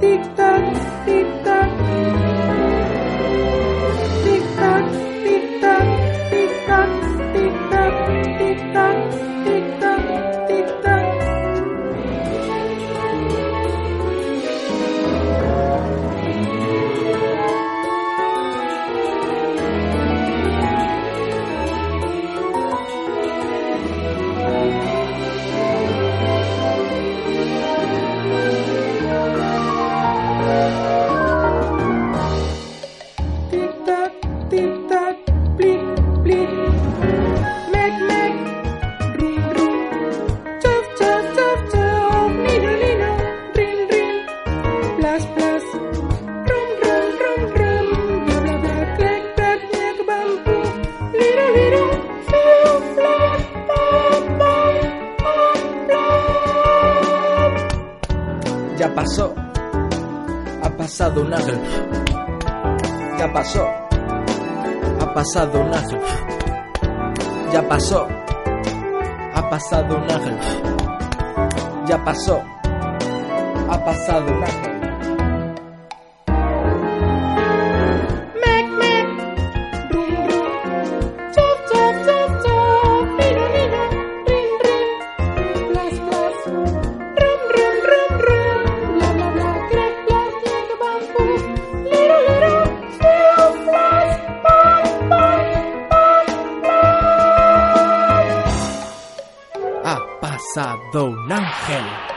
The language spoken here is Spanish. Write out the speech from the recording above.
Tick tock, tick tock. Ya pasó. Ha pasado un ángel. Ya pasó pasado ángel. Ya pasó, ha pasado un ángel. Ya pasó, ha pasado un ángel.